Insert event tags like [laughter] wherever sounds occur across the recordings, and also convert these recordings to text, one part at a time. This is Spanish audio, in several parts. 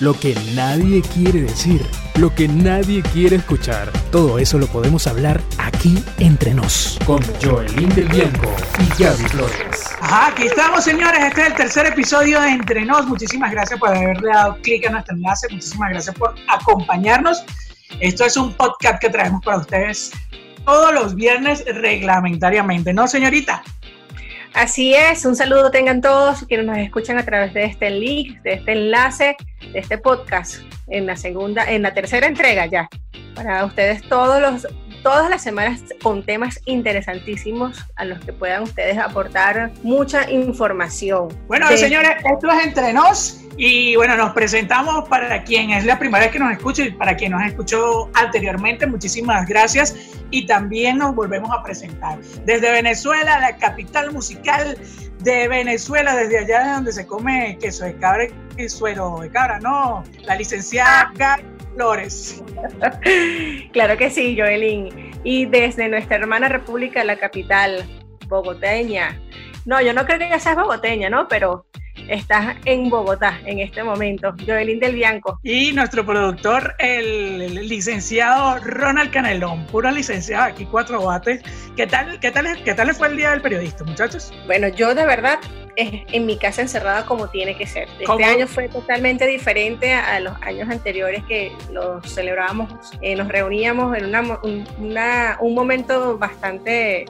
lo que nadie quiere decir, lo que nadie quiere escuchar. Todo eso lo podemos hablar aquí entre nos, con Joelín del Bianco y Gaby Flores. Ajá, aquí estamos señores, este es el tercer episodio de Entre Nos. Muchísimas gracias por haberle dado clic a nuestro enlace, muchísimas gracias por acompañarnos. Esto es un podcast que traemos para ustedes todos los viernes reglamentariamente, ¿no, señorita? Así es, un saludo tengan todos quienes nos escuchan a través de este link, de este enlace, de este podcast en la segunda, en la tercera entrega ya. Para ustedes todos los todas las semanas con temas interesantísimos a los que puedan ustedes aportar mucha información. Bueno, señores, esto es entre nos y bueno, nos presentamos para quien es la primera vez que nos escucha y para quien nos escuchó anteriormente, muchísimas gracias y también nos volvemos a presentar. Desde Venezuela, la capital musical de Venezuela, desde allá donde se come queso de cabra y suero de cabra, no, la licenciada Gaby Flores. [laughs] claro que sí, Joelín. Y desde nuestra hermana república, la capital, bogoteña. No, yo no creo que ya seas bogoteña, ¿no? Pero estás en Bogotá en este momento, Joelín del Bianco. Y nuestro productor, el, licenciado Ronald Canelón, puro licenciado, aquí cuatro bates. ¿Qué tal, qué, tal, ¿Qué tal fue el Día del Periodista, muchachos? Bueno, yo de verdad en mi casa encerrada como tiene que ser. Este año fue totalmente diferente a los años anteriores que lo celebrábamos, eh, nos reuníamos en una, un momento bastante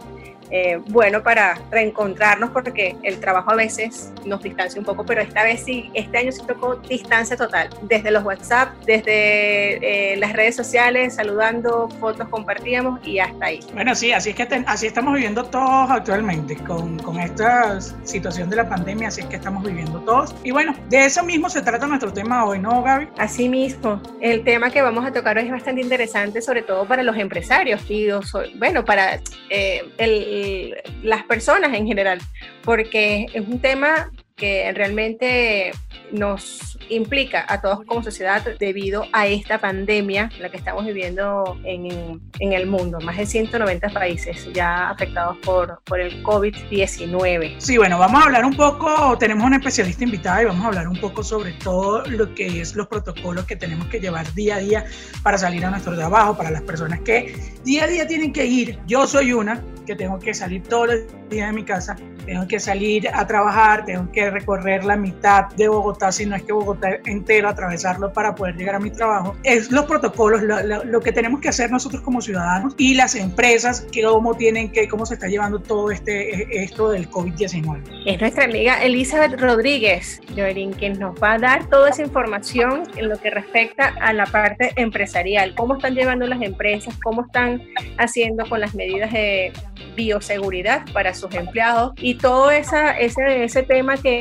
eh, bueno para reencontrarnos porque el trabajo a veces nos distancia un poco, pero esta vez sí, este año sí tocó distancia total, desde los WhatsApp, desde eh, las redes sociales, saludando, fotos compartíamos y hasta ahí. Bueno, sí, así es que así estamos viviendo todos actualmente, con, con esta situación de la pandemia, así es que estamos viviendo todos. Y bueno, de eso mismo se trata nuestro tema hoy, ¿no, Gaby? Así mismo, el tema que vamos a tocar hoy es bastante interesante, sobre todo para los empresarios y bueno, para eh, el las personas en general, porque es un tema que realmente nos implica a todos como sociedad debido a esta pandemia, la que estamos viviendo en, en el mundo. Más de 190 países ya afectados por, por el COVID-19. Sí, bueno, vamos a hablar un poco, tenemos una especialista invitada y vamos a hablar un poco sobre todo lo que es los protocolos que tenemos que llevar día a día para salir a nuestro trabajo, para las personas que día a día tienen que ir. Yo soy una que tengo que salir todos los días de mi casa, tengo que salir a trabajar, tengo que recorrer la mitad de Bogotá, si no es que Bogotá entero, atravesarlo para poder llegar a mi trabajo. Es los protocolos, lo, que tenemos que hacer nosotros como ciudadanos y las empresas, que cómo tienen que, cómo se está llevando todo este e, esto del COVID-19. Es nuestra amiga Elizabeth Rodríguez, Joelín, quien nos va a dar toda esa información en lo que respecta a la parte empresarial, cómo están llevando las empresas, cómo están haciendo con las medidas de bioseguridad para sus empleados y todo esa, ese, ese tema que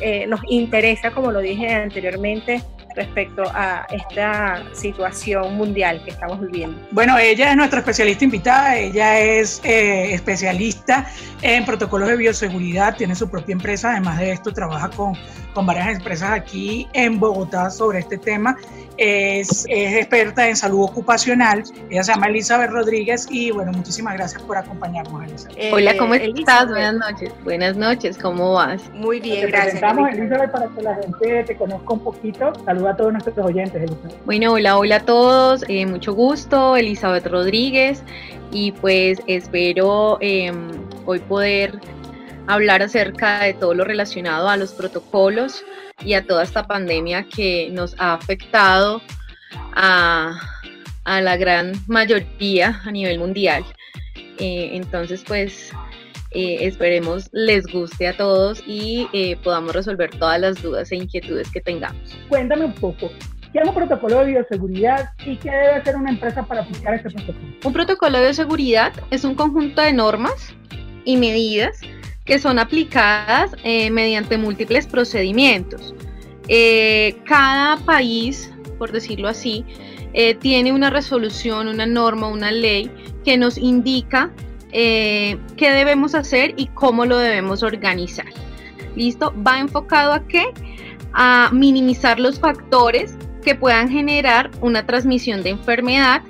eh, nos interesa, como lo dije anteriormente, respecto a esta situación mundial que estamos viviendo. Bueno, ella es nuestra especialista invitada, ella es eh, especialista en protocolos de bioseguridad, tiene su propia empresa, además de esto trabaja con, con varias empresas aquí en Bogotá sobre este tema es, experta en salud ocupacional. Ella se llama Elizabeth Rodríguez y bueno, muchísimas gracias por acompañarnos, Elizabeth. Eh, Hola, ¿cómo estás? Buenas noches. Buenas noches, ¿cómo vas? Muy bien, te gracias. Presentamos, Elizabeth, para que la gente te conozca un poquito. Saluda a todos nuestros oyentes, Elizabeth. Bueno, hola, hola a todos. Eh, mucho gusto, Elizabeth Rodríguez. Y pues espero em, hoy poder hablar acerca de todo lo relacionado a los protocolos y a toda esta pandemia que nos ha afectado a, la gran mayoría a nivel mundial. Eh, entonces, pues eh, esperemos les guste a todos y eh, podamos resolver todas las dudas e inquietudes que tengamos. Cuéntame un poco, ¿Qué es un protocolo de bioseguridad y qué debe hacer una empresa para aplicar este protocolo? Un protocolo de bioseguridad es un conjunto de normas y medidas que son aplicadas eh, mediante múltiples procedimientos. Eh, cada país, por decirlo así, eh, tiene una resolución, una norma, una ley que nos indica qué debemos hacer y cómo lo debemos organizar. ¿Listo? Va enfocado a qué? A minimizar los factores que puedan generar una transmisión de enfermedad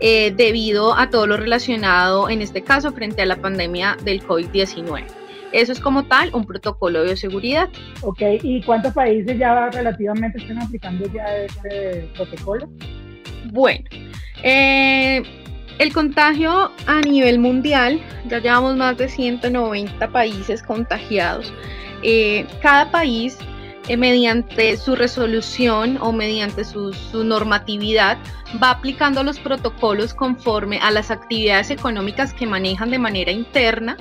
debido a todo lo relacionado, en este caso, frente a la pandemia del COVID-19. Eso es como tal un protocolo de bioseguridad. Ok, ¿y cuántos países ya relativamente están aplicando ya este protocolo? Bueno, eh, el contagio a nivel mundial, ya llevamos más de 190 países contagiados. Eh, cada país, eh, mediante su resolución o mediante su, normatividad, va aplicando los protocolos conforme a las actividades económicas que manejan de manera interna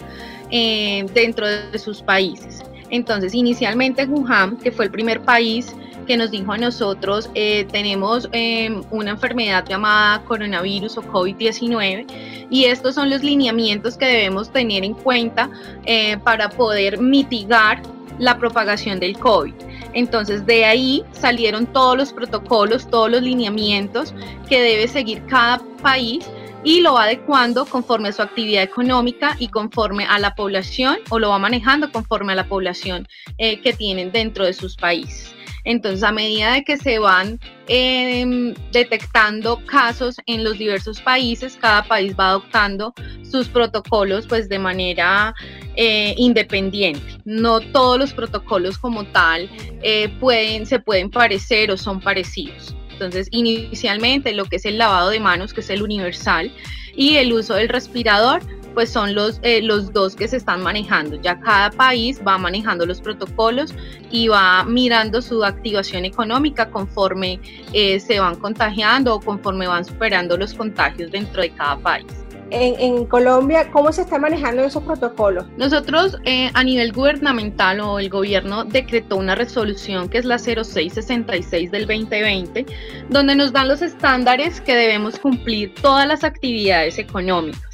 eh, dentro de sus países. Entonces, inicialmente Wuhan, que fue el primer país que nos dijo a nosotros, eh, tenemos em, una enfermedad llamada coronavirus o COVID-19 y estos son los lineamientos que debemos tener en cuenta eh, para poder mitigar la propagación del COVID. Entonces de ahí salieron todos los protocolos, todos los lineamientos que debe seguir cada país y lo va adecuando conforme a su actividad económica y conforme a la población o lo va manejando conforme a la población eh, que tienen dentro de sus países. Entonces, a medida de que se van em, detectando casos en los diversos países, cada país va adoptando sus protocolos pues de manera eh, independiente. No todos los protocolos como tal eh, pueden, se pueden parecer o son parecidos. Entonces, inicialmente lo que es el lavado de manos, que es el universal, y el uso del respirador, pues son los, eh, los dos que se están manejando. Ya cada país va manejando los protocolos y va mirando su activación económica conforme eh, se van contagiando o conforme van superando los contagios dentro de cada país. En, Colombia, ¿cómo se están manejando esos protocolos? Nosotros eh, a nivel gubernamental o el gobierno decretó una resolución que es la 0666 del 2020, donde nos dan los estándares que debemos cumplir todas las actividades económicas.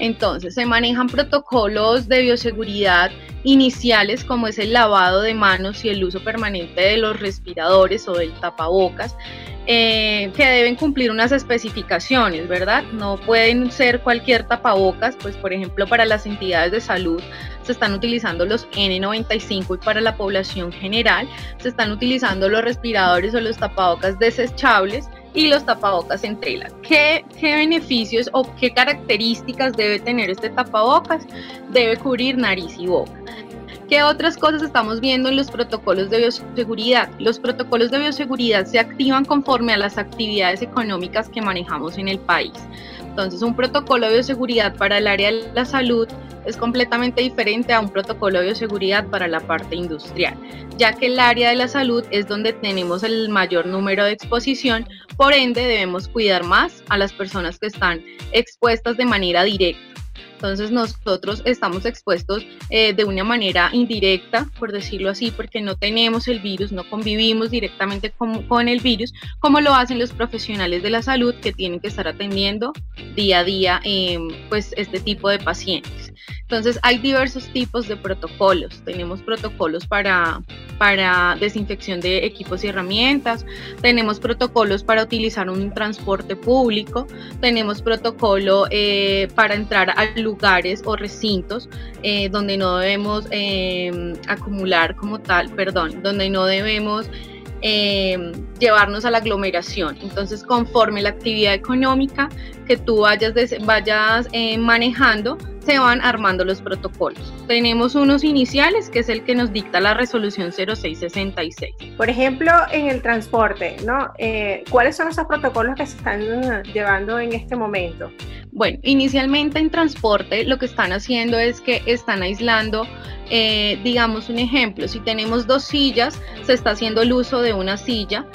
Entonces, se manejan protocolos de bioseguridad iniciales como es el lavado de manos y el uso permanente de los respiradores o del tapabocas, eh, que deben cumplir unas especificaciones, ¿verdad? No pueden ser cualquier tapabocas, pues por ejemplo para las entidades de salud se están utilizando los N95 y para la población general se están utilizando los respiradores o los tapabocas desechables y los tapabocas en tela. ¿Qué, ¿Qué, beneficios o qué características debe tener este tapabocas? Debe cubrir nariz y boca. ¿Qué otras cosas estamos viendo en los protocolos de bioseguridad? Los protocolos de bioseguridad se activan conforme a las actividades económicas que manejamos en el país. Entonces, un protocolo de bioseguridad para el área de la salud es completamente diferente a un protocolo de bioseguridad para la parte industrial, ya que el área de la salud es donde tenemos el mayor número de exposición, por ende debemos cuidar más a las personas que están expuestas de manera directa entonces nosotros estamos expuestos eh, de una manera indirecta, por decirlo así, porque no tenemos el virus, no convivimos directamente con, el virus, como lo hacen los profesionales de la salud que tienen que estar atendiendo día a día em, pues este tipo de pacientes. Entonces hay diversos tipos de protocolos. Tenemos protocolos para, para desinfección de equipos y herramientas, tenemos protocolos para utilizar un transporte público, tenemos protocolo eh, para entrar a lugares o recintos eh, donde no debemos em, acumular como tal, perdón, donde no debemos em, llevarnos a la aglomeración. Entonces, conforme la actividad económica que tú vayas, vayas eh, manejando, se van armando los protocolos. Tenemos unos iniciales, que es el que nos dicta la resolución 0666. Por ejemplo, en el transporte, ¿no? Eh, ¿Cuáles son esos protocolos que se están llevando en este momento? Bueno, inicialmente en transporte lo que están haciendo es que están aislando, eh, digamos un ejemplo, si tenemos dos sillas, se está haciendo el uso de una silla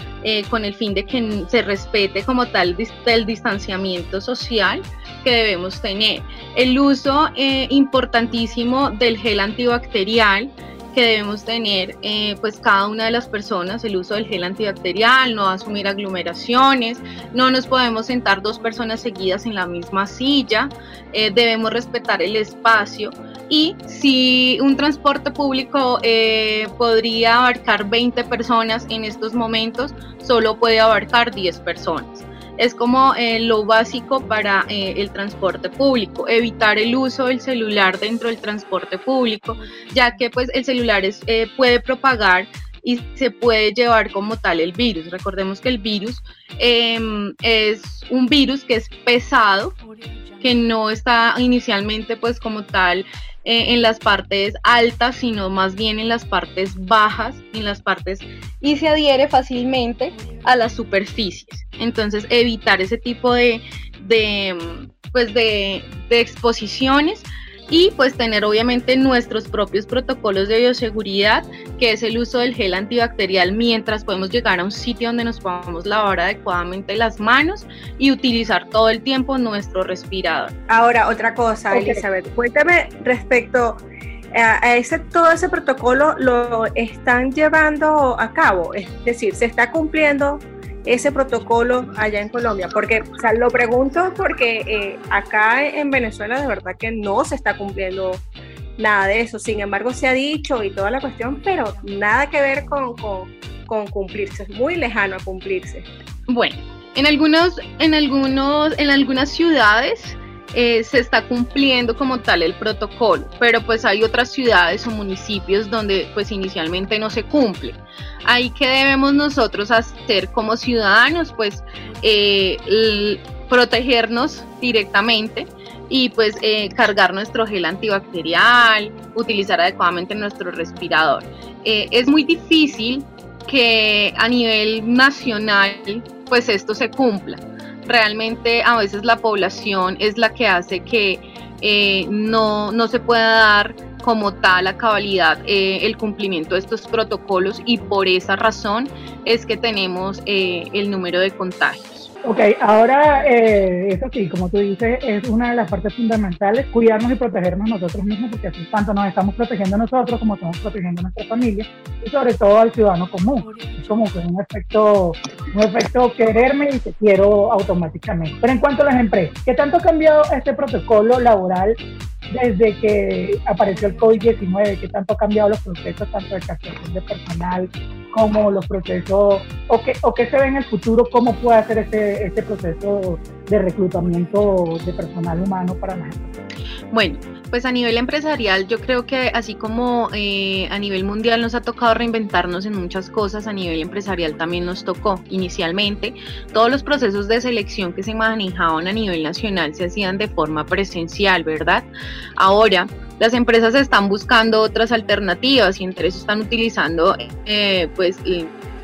con el fin de que se respete como tal el distanciamiento social que debemos tener. El uso eh, importantísimo del gel antibacterial que debemos tener eh, pues cada una de las personas, el uso del gel antibacterial, no asumir aglomeraciones, no nos podemos sentar dos personas seguidas en la misma silla, eh, debemos respetar el espacio. Y si un transporte público podría abarcar 20 personas en estos momentos, solo puede abarcar 10 personas es como eh, lo básico para eh, el transporte público, evitar el uso del celular dentro del transporte público, ya que pues el celular es, eh, puede propagar y se puede llevar como tal el virus. Recordemos que el virus em, es un virus que es pesado, que no está inicialmente pues como tal eh, en las partes altas, sino más bien en las partes bajas, en las partes y se adhiere fácilmente a las superficies. Entonces, evitar ese tipo de, de pues de, de exposiciones y pues tener obviamente nuestros propios protocolos de bioseguridad, que es el uso del gel antibacterial mientras podemos llegar a un sitio donde nos podamos lavar adecuadamente las manos y utilizar todo el tiempo nuestro respirador. Ahora, otra cosa, Elizabeth, cuéntame respecto a ese, todo ese protocolo lo están llevando a cabo, es decir, se está cumpliendo ese protocolo allá en Colombia? Porque, o sea, lo pregunto porque eh, acá en Venezuela de verdad que no se está cumpliendo nada de eso. Sin embargo, se ha dicho y toda la cuestión, pero nada que ver con, con, cumplirse. Es muy lejano a cumplirse. Bueno, en algunos, en algunos, en algunas ciudades eh, se está cumpliendo como tal el protocolo, pero pues hay otras ciudades o municipios donde pues inicialmente no se cumple. Ahí que debemos nosotros hacer como ciudadanos, pues eh, protegernos directamente y pues eh, cargar nuestro gel antibacterial, utilizar adecuadamente nuestro respirador. Eh, es muy difícil que a nivel nacional pues esto se cumpla. Realmente a veces la población es la que hace que no, no se pueda dar como tal a cabalidad eh, el cumplimiento de estos protocolos y por esa razón es que tenemos eh, el número de contagios. Ok, ahora eh, eso sí, como tú dices, es una de las partes fundamentales, cuidarnos y protegernos nosotros mismos, porque así tanto nos estamos protegiendo nosotros como estamos protegiendo a nuestra familia y sobre todo al ciudadano común. Es como que un efecto, un efecto quererme y te quiero automáticamente. Pero en cuanto a las empresas, ¿qué tanto ha cambiado este protocolo laboral desde que apareció el COVID-19, que tanto ha cambiado los procesos, tanto de captación de personal como los procesos, o qué, o qué se ve en el futuro, cómo puede hacer este, este proceso de reclutamiento de personal humano para la gente. Bueno, pues a nivel empresarial yo creo que así como eh, a nivel mundial nos ha tocado reinventarnos en muchas cosas, a nivel empresarial también nos tocó inicialmente. Todos los procesos de selección que se manejaban a nivel nacional se hacían de forma presencial, ¿verdad? Ahora las empresas están buscando otras alternativas y entre eso están utilizando eh, pues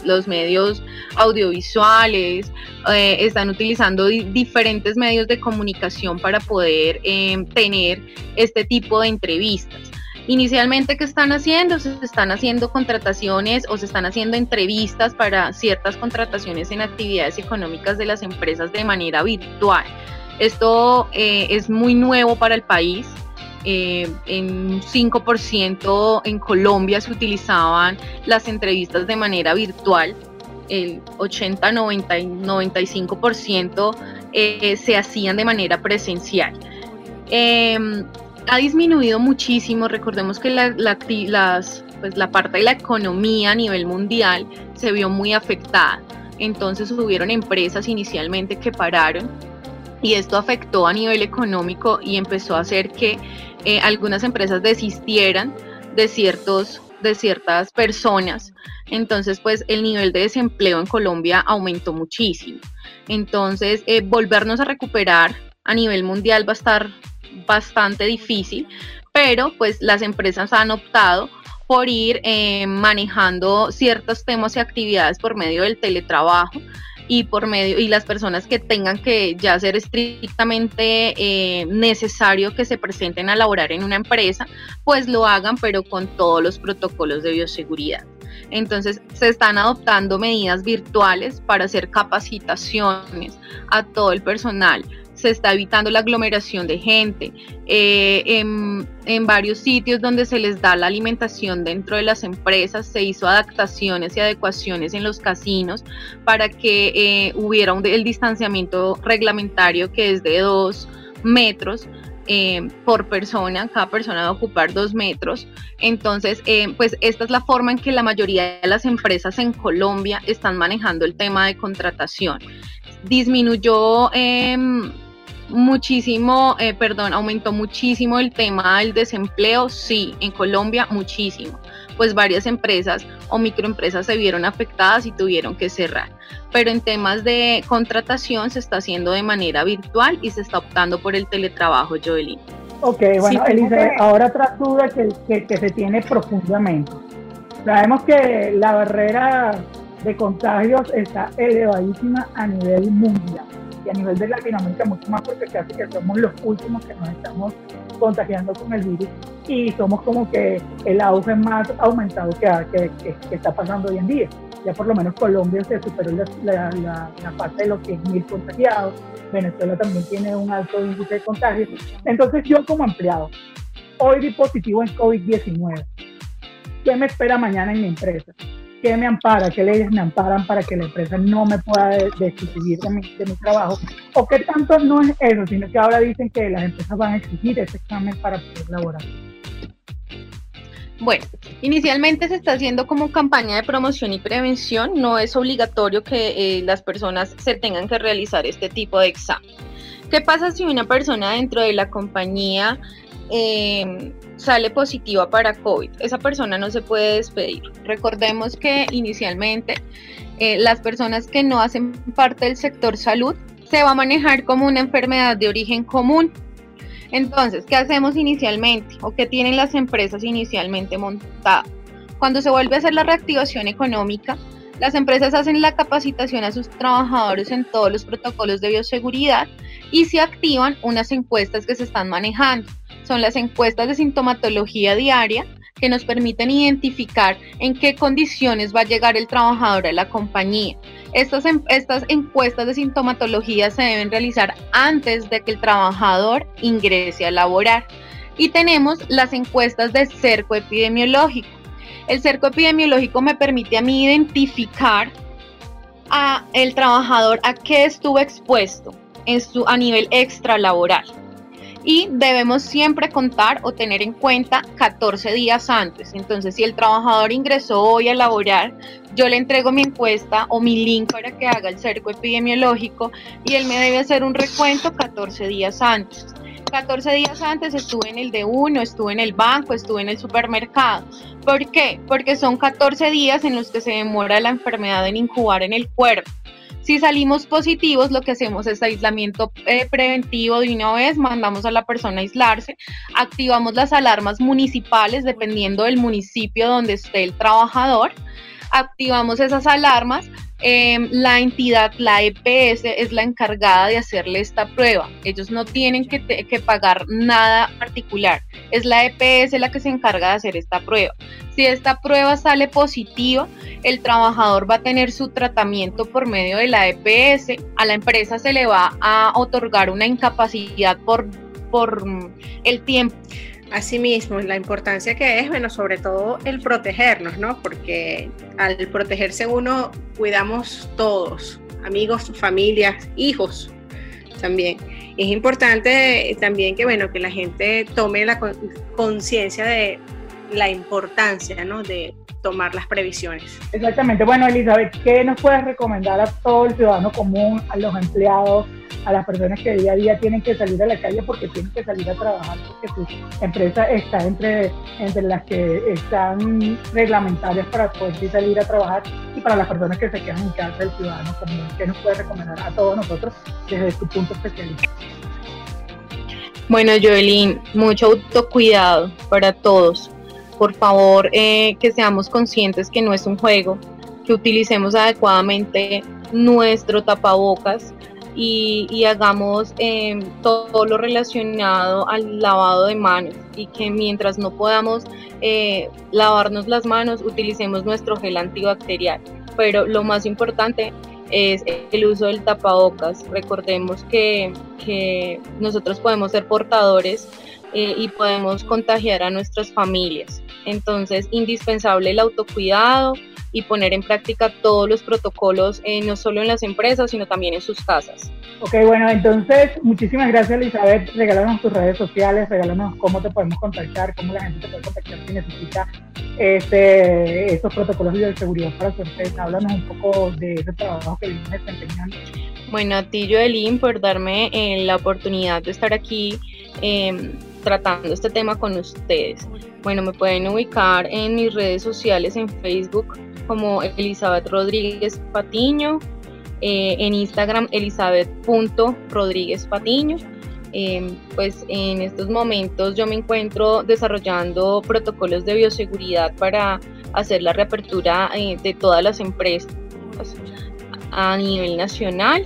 los medios audiovisuales, eh, están utilizando diferentes medios de comunicación para poder eh, tener este tipo de entrevistas. Inicialmente, ¿qué están haciendo? Se están haciendo contrataciones o se están haciendo entrevistas para ciertas contrataciones en actividades económicas de las empresas de manera virtual. Esto eh, es muy nuevo para el país, eh, en 5% en Colombia se utilizaban las entrevistas de manera virtual, el 80, 90 95% eh, se hacían de manera presencial. Em, ha disminuido muchísimo, recordemos que la, las, pues la parte de la economía a nivel mundial se vio muy afectada, entonces hubieron empresas inicialmente que pararon y esto afectó a nivel económico y empezó a hacer que eh, algunas empresas desistieran de ciertos de ciertas personas, entonces pues el nivel de desempleo en Colombia aumentó muchísimo. Entonces eh, volvernos a recuperar a nivel mundial va a estar bastante difícil, pero pues las empresas han optado por ir eh, manejando ciertos temas y actividades por medio del teletrabajo y por medio y las personas que tengan que ya ser estrictamente eh, necesario que se presenten a laborar en una empresa, pues lo hagan, pero con todos los protocolos de bioseguridad. Entonces se están adoptando medidas virtuales para hacer capacitaciones a todo el personal se está evitando la aglomeración de gente. Eh, en, varios sitios donde se les da la alimentación dentro de las empresas, se hizo adaptaciones y adecuaciones en los casinos para que eh, hubiera un, el distanciamiento reglamentario que es de dos metros. Eh, por persona, cada persona va a ocupar dos metros. Entonces, pues esta es la forma en que la mayoría de las empresas en Colombia están manejando el tema de contratación. Disminuyó em, muchísimo, eh, perdón, aumentó muchísimo el tema del desempleo, sí, en Colombia muchísimo, pues varias empresas o microempresas se vieron afectadas y tuvieron que cerrar. Pero en temas de contratación se está haciendo de manera virtual y se está optando por el teletrabajo, Joelín. Ok, bueno, Elizabeth, ahora otra duda que, que, se tiene profundamente. Sabemos que la barrera de contagios está elevadísima a nivel mundial y a nivel de Latinoamérica mucho más porque casi que somos los últimos que nos estamos contagiando con el virus y somos como que el auge más aumentado que, que, está pasando hoy en día. Ya por lo menos Colombia se superó la, la, parte de los 100.000 contagiados, Venezuela también tiene un alto índice de contagio. Entonces yo como empleado, hoy di positivo en COVID-19. ¿Qué me espera mañana en mi empresa? ¿Qué me ampara? ¿Qué leyes me amparan para que la empresa no me pueda destituir de mi, de mi trabajo? ¿O qué tanto no es eso, sino que ahora dicen que las empresas van a exigir ese examen para poder laborar? Bueno, inicialmente se está haciendo como campaña de promoción y prevención. No es obligatorio que eh, las personas se tengan que realizar este tipo de examen. ¿Qué pasa si una persona dentro de la compañía eh, sale positiva para COVID? Esa persona no se puede despedir. Recordemos que inicialmente eh, las personas que no hacen parte del sector salud se va a manejar como una enfermedad de origen común entonces, ¿qué hacemos inicialmente o qué tienen las empresas inicialmente montadas? Cuando se vuelve a hacer la reactivación económica, las empresas hacen la capacitación a sus trabajadores en todos los protocolos de bioseguridad y se activan unas encuestas que se están manejando. Son las encuestas de sintomatología diaria que nos permiten identificar en qué condiciones va a llegar el trabajador a la compañía. Estas, estas encuestas de sintomatología se deben realizar antes de que el trabajador ingrese a laborar. Y tenemos las encuestas de cerco epidemiológico. El cerco epidemiológico me permite a mí identificar a el trabajador a qué estuvo expuesto en su, a nivel extralaboral y debemos siempre contar o tener en cuenta 14 días antes. Entonces, si el trabajador ingresó hoy a laborar, yo le entrego mi encuesta o mi link para que haga el cerco epidemiológico y él me debe hacer un recuento 14 días antes. 14 días antes estuve en el D1, estuve en el banco, estuve en el supermercado. ¿Por qué? Porque son 14 días en los que se demora la enfermedad en incubar en el cuerpo. Si salimos positivos, lo que hacemos es aislamiento eh, preventivo de una vez, mandamos a la persona a aislarse, activamos las alarmas municipales dependiendo del municipio donde esté el trabajador, activamos esas alarmas Em, la entidad, la EPS, es la encargada de hacerle esta prueba. Ellos no tienen que, que, pagar nada particular. Es la EPS la que se encarga de hacer esta prueba. Si esta prueba sale positiva, el trabajador va a tener su tratamiento por medio de la EPS. A la empresa se le va a otorgar una incapacidad por, por el tiempo Asimismo, la importancia que es, bueno, sobre todo el protegernos, ¿no? Porque al protegerse uno, cuidamos todos, amigos, familias, hijos también. Es importante también que, bueno, que la gente tome la conciencia de la importancia, ¿no? De tomar las previsiones. Exactamente. Bueno, Elizabeth, ¿qué nos puedes recomendar a todo el ciudadano común, a los empleados, a las personas que día a día tienen que salir a la calle porque tienen que salir a trabajar, porque su empresa está entre, entre las que están reglamentarias para poder salir a trabajar y para las personas que se quedan en casa, el ciudadano común, ¿qué nos puede recomendar a todos nosotros desde su punto especialista? Bueno, Joelín, mucho autocuidado para todos. Por favor, eh, que seamos conscientes que no es un juego, que utilicemos adecuadamente nuestro tapabocas, y, hagamos em, todo lo relacionado al lavado de manos y que mientras no podamos eh, lavarnos las manos utilicemos nuestro gel antibacterial. Pero lo más importante es el uso del tapabocas. Recordemos que, que nosotros podemos ser portadores eh, y podemos contagiar a nuestras familias. Entonces, indispensable el autocuidado, y poner en práctica todos los protocolos, eh, no solo en las empresas, sino también en sus casas. Ok, bueno, entonces muchísimas gracias Elizabeth, regálanos tus redes sociales, regálanos cómo te podemos contactar, cómo la gente te puede contactar si necesita este, estos protocolos de seguridad para su empresa. Háblanos un poco de ese trabajo que vienes desempeñando. Bueno, a ti Joelín por darme eh, la oportunidad de estar aquí em, tratando este tema con ustedes. Bueno, me pueden ubicar en mis redes sociales en Facebook como Elizabeth Rodríguez Patiño, eh, en Instagram elizabeth.rodríguez Patiño Em, pues en estos momentos yo me encuentro desarrollando protocolos de bioseguridad para hacer la reapertura eh, de todas las empresas a nivel nacional.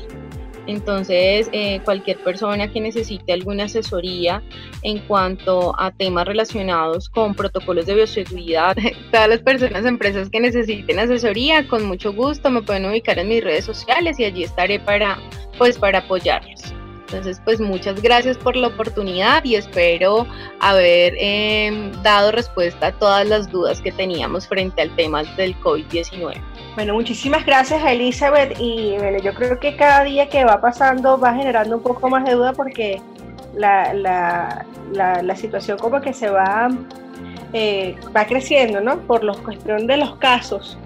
Entonces, eh, cualquier persona que necesite alguna asesoría en cuanto a temas relacionados con protocolos de bioseguridad, [laughs] todas las personas, empresas que necesiten asesoría, con mucho gusto me pueden ubicar en mis redes sociales y allí estaré para, pues, para apoyarlos. Entonces, pues muchas gracias por la oportunidad y espero haber em, dado respuesta a todas las dudas que teníamos frente al tema del COVID-19. Bueno, muchísimas gracias a Elizabeth y bueno, yo creo que cada día que va pasando va generando un poco más de duda porque la, la, la, situación como que se va, eh, va creciendo, ¿no? Por la cuestión de los casos.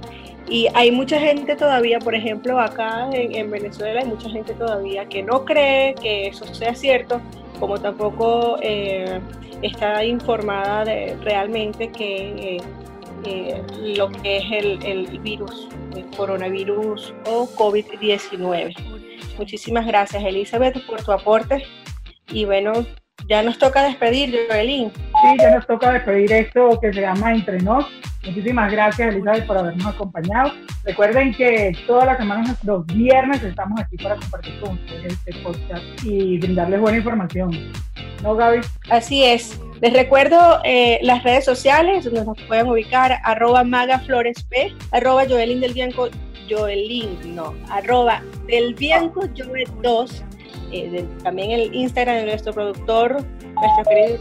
Y hay mucha gente todavía, por ejemplo, acá en, Venezuela hay mucha gente todavía que no cree que eso sea cierto, como tampoco eh, está informada de realmente que eh, lo que es el, el virus, el coronavirus o COVID-19. Muchísimas gracias, Elizabeth, por tu aporte. Y bueno, ya nos toca despedir, Joelín. Sí, ya nos toca despedir esto que se llama Entre Nos. Muchísimas gracias, Elizabeth, por habernos acompañado. Recuerden que todas las semanas, los viernes, estamos aquí para compartir con ustedes este podcast y brindarles buena información. ¿No, Gaby? Así es. Les recuerdo eh, las redes sociales donde nos pueden ubicar, arroba magafloresp, arroba joelin del Bianco, joelin, no, arroba del Bianco joel 2, eh, también el Instagram de nuestro productor, nuestro querido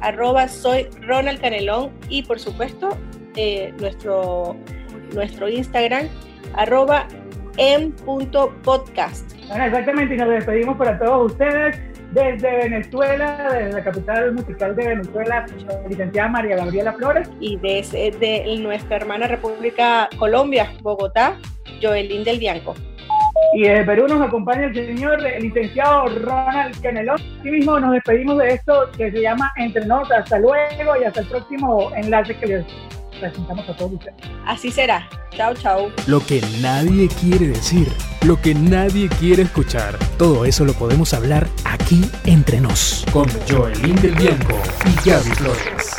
arroba soy Ronald Canelón y por supuesto eh, nuestro, nuestro Instagram arroba m.podcast. Exactamente, y nos despedimos para todos ustedes desde Venezuela, desde la capital musical de Venezuela, la licenciada María Gabriela Flores. Y desde de nuestra hermana República Colombia, Bogotá, Joelín del Bianco. Y desde Perú nos acompaña el señor el licenciado Ronald Canelón. Así mismo nos despedimos de esto que se llama Entre Nos. Hasta luego y hasta el próximo enlace que les presentamos a todos ustedes. Así será. Chao, chao. Lo que nadie quiere decir, lo que nadie quiere escuchar, todo eso lo podemos hablar aquí entre nos. Con Joelín del Bianco y Gaby Flores.